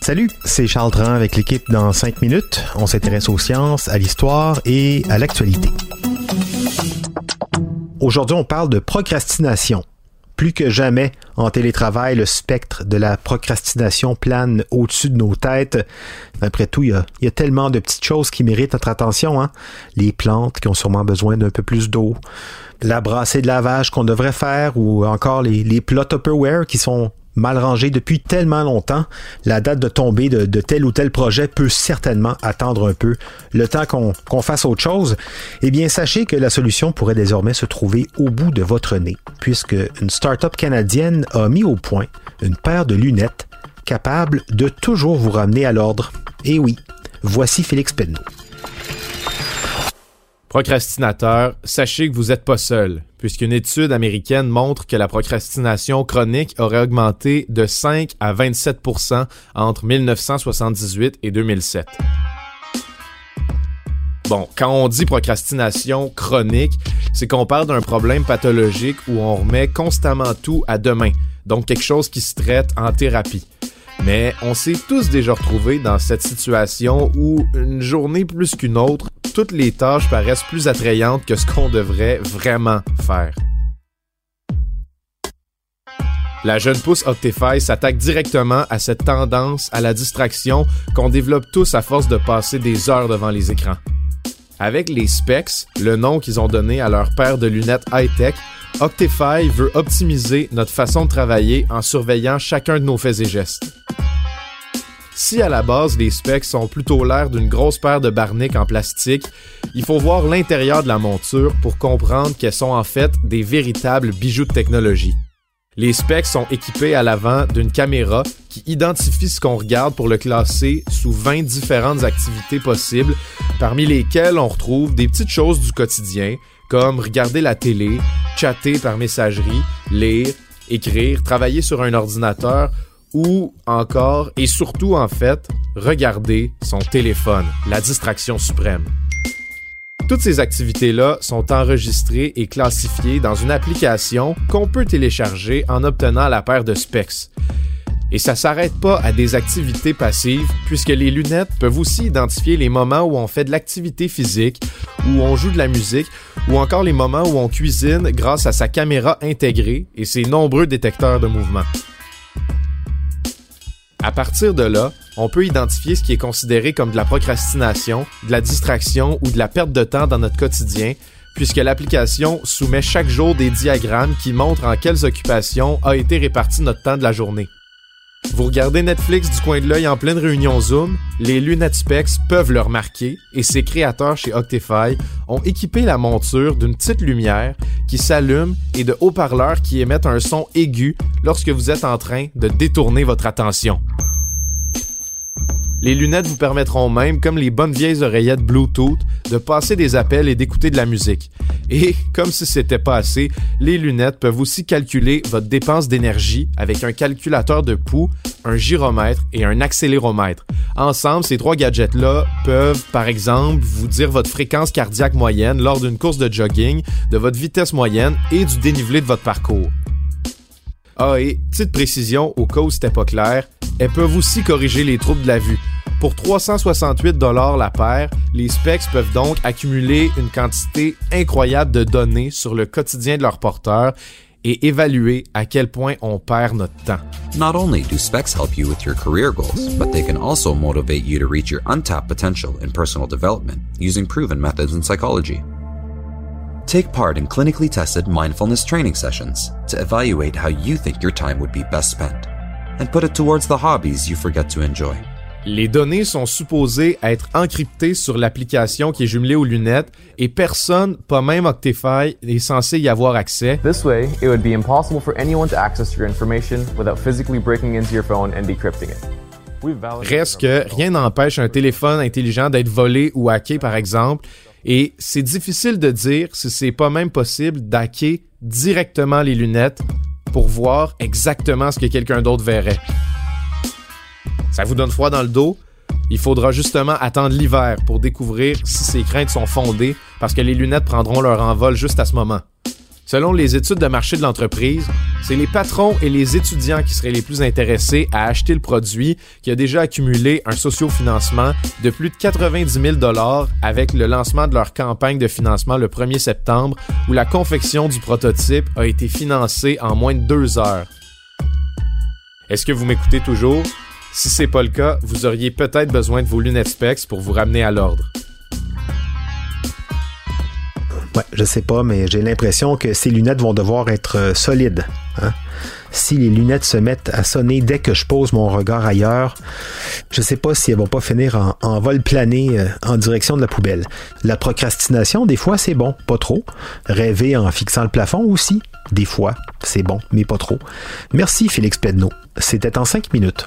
Salut, c'est Charles Tran avec l'équipe dans 5 minutes. On s'intéresse aux sciences, à l'histoire et à l'actualité. Aujourd'hui, on parle de procrastination. Plus que jamais, en télétravail, le spectre de la procrastination plane au-dessus de nos têtes. Après tout, il y, a, tellement de petites choses qui méritent notre attention. Hein? Les plantes qui ont sûrement besoin d'un peu plus d'eau, la brassée de lavage qu'on devrait faire ou encore les, les plats Tupperware qui sont mal rangé depuis tellement longtemps, la date de tombée de, tel ou tel projet peut certainement attendre un peu le temps qu'on fasse autre chose. Eh bien, sachez que la solution pourrait désormais se trouver au bout de votre nez, puisque une start-up canadienne a mis au point une paire de lunettes capables de toujours vous ramener à l'ordre. Et oui, voici Félix Penneau. Procrastinateur, sachez que vous n'êtes pas seul, puisqu'une étude américaine montre que la procrastination chronique aurait augmenté de 5 à 27% entre 1978 et 2007. Bon, quand on dit procrastination chronique, c'est qu'on parle d'un problème pathologique où on remet constamment tout à demain, donc quelque chose qui se traite en thérapie. Mais on s'est tous déjà retrouvés dans cette situation où une journée plus qu'une autre, toutes les tâches paraissent plus attrayantes que ce qu'on devrait vraiment faire. La jeune pousse Optify s'attaque directement à cette tendance à la distraction qu'on développe tous à force de passer des heures devant les écrans. Avec les specs, le nom qu'ils ont donné à leur paire de lunettes high-tech, Optify veut optimiser notre façon de travailler en surveillant chacun de nos faits et gestes. Si à la base les specs sont plutôt l'air d'une grosse paire de barniques en plastique, il faut voir l'intérieur de la monture pour comprendre qu'elles sont en fait des véritables bijoux de technologie. Les specs sont équipés à l'avant d'une caméra qui identifie ce qu'on regarde pour le classer sous 20 différentes activités possibles, parmi lesquelles on retrouve des petites choses du quotidien, comme regarder la télé, chatter par messagerie, lire, écrire, travailler sur un ordinateur ou encore et surtout en fait, regarder son téléphone, la distraction suprême. Toutes ces activités-là sont enregistrées et classifiées dans une application qu'on peut télécharger en obtenant la paire de specs. Et ça s'arrête pas à des activités passives, puisque les lunettes peuvent aussi identifier les moments où on fait de l'activité physique, où on joue de la musique, ou encore les moments où on cuisine grâce à sa caméra intégrée et ses nombreux détecteurs de mouvement. À partir de là, on peut identifier ce qui est considéré comme de la procrastination, de la distraction ou de la perte de temps dans notre quotidien, puisque l'application soumet chaque jour des diagrammes qui montrent en quelles occupations a été réparti notre temps de la journée. Vous regardez Netflix du coin de l'œil en pleine réunion Zoom, les lunettes Specs peuvent le remarquer et ses créateurs chez Octify ont équipé la monture d'une petite lumière qui s'allume et de haut-parleurs qui émettent un son aigu lorsque vous êtes en train de détourner votre attention. Les lunettes vous permettront même, comme les bonnes vieilles oreillettes Bluetooth, de passer des appels et d'écouter de la musique. Et, comme si c'était pas assez, les lunettes peuvent aussi calculer votre dépense d'énergie avec un calculateur de pouls, un gyromètre et un accéléromètre. Ensemble, ces trois gadgets-là peuvent, par exemple, vous dire votre fréquence cardiaque moyenne lors d'une course de jogging, de votre vitesse moyenne et du dénivelé de votre parcours. Ah, et petite précision, au cas où c'était pas clair, elles peuvent aussi corriger les troubles de la vue. Pour 368 dollars la paire, les specs peuvent donc accumuler une quantité incroyable de données sur le quotidien de leur porteur et évaluer à quel point on perd notre temps. Not only do specs help you with your career goals, but they can also motivate you to reach your untapped potential in personal development using proven methods in psychology. Take part in clinically tested mindfulness training sessions to evaluate how you think your time would be best spent, and put it towards the hobbies you forget to enjoy. Les données sont supposées être encryptées sur l'application qui est jumelée aux lunettes et personne, pas même Octify, n'est censé y avoir accès. This way, it would be impossible for anyone to access your information without physically breaking into your phone and decrypting it. Reste que rien n'empêche un téléphone intelligent d'être volé ou hacké, par exemple, et c'est difficile de dire si c'est pas même possible d'hacker directement les lunettes pour voir exactement ce que quelqu'un d'autre verrait. Ça vous donne froid dans le dos? Il faudra justement attendre l'hiver pour découvrir si ces craintes sont fondées parce que les lunettes prendront leur envol juste à ce moment. Selon les études de marché de l'entreprise, c'est les patrons et les étudiants qui seraient les plus intéressés à acheter le produit qui a déjà accumulé un sociofinancement de plus de 90 000 dollars avec le lancement de leur campagne de financement le 1er septembre où la confection du prototype a été financée en moins de deux heures. Est-ce que vous m'écoutez toujours? Si c'est pas le cas, vous auriez peut-être besoin de vos lunettes specs pour vous ramener à l'ordre. Je sais pas, mais j'ai l'impression que ces lunettes vont devoir être euh, solides. hein. Si les lunettes se mettent à sonner dès que je pose mon regard ailleurs, je sais pas si elles vont pas finir en, vol plané euh, en direction de la poubelle. La procrastination, des fois, c'est bon, pas trop. Rêver en fixant le plafond aussi, des fois, c'est bon, mais pas trop. Merci Félix Pedneau. C'était en cinq minutes.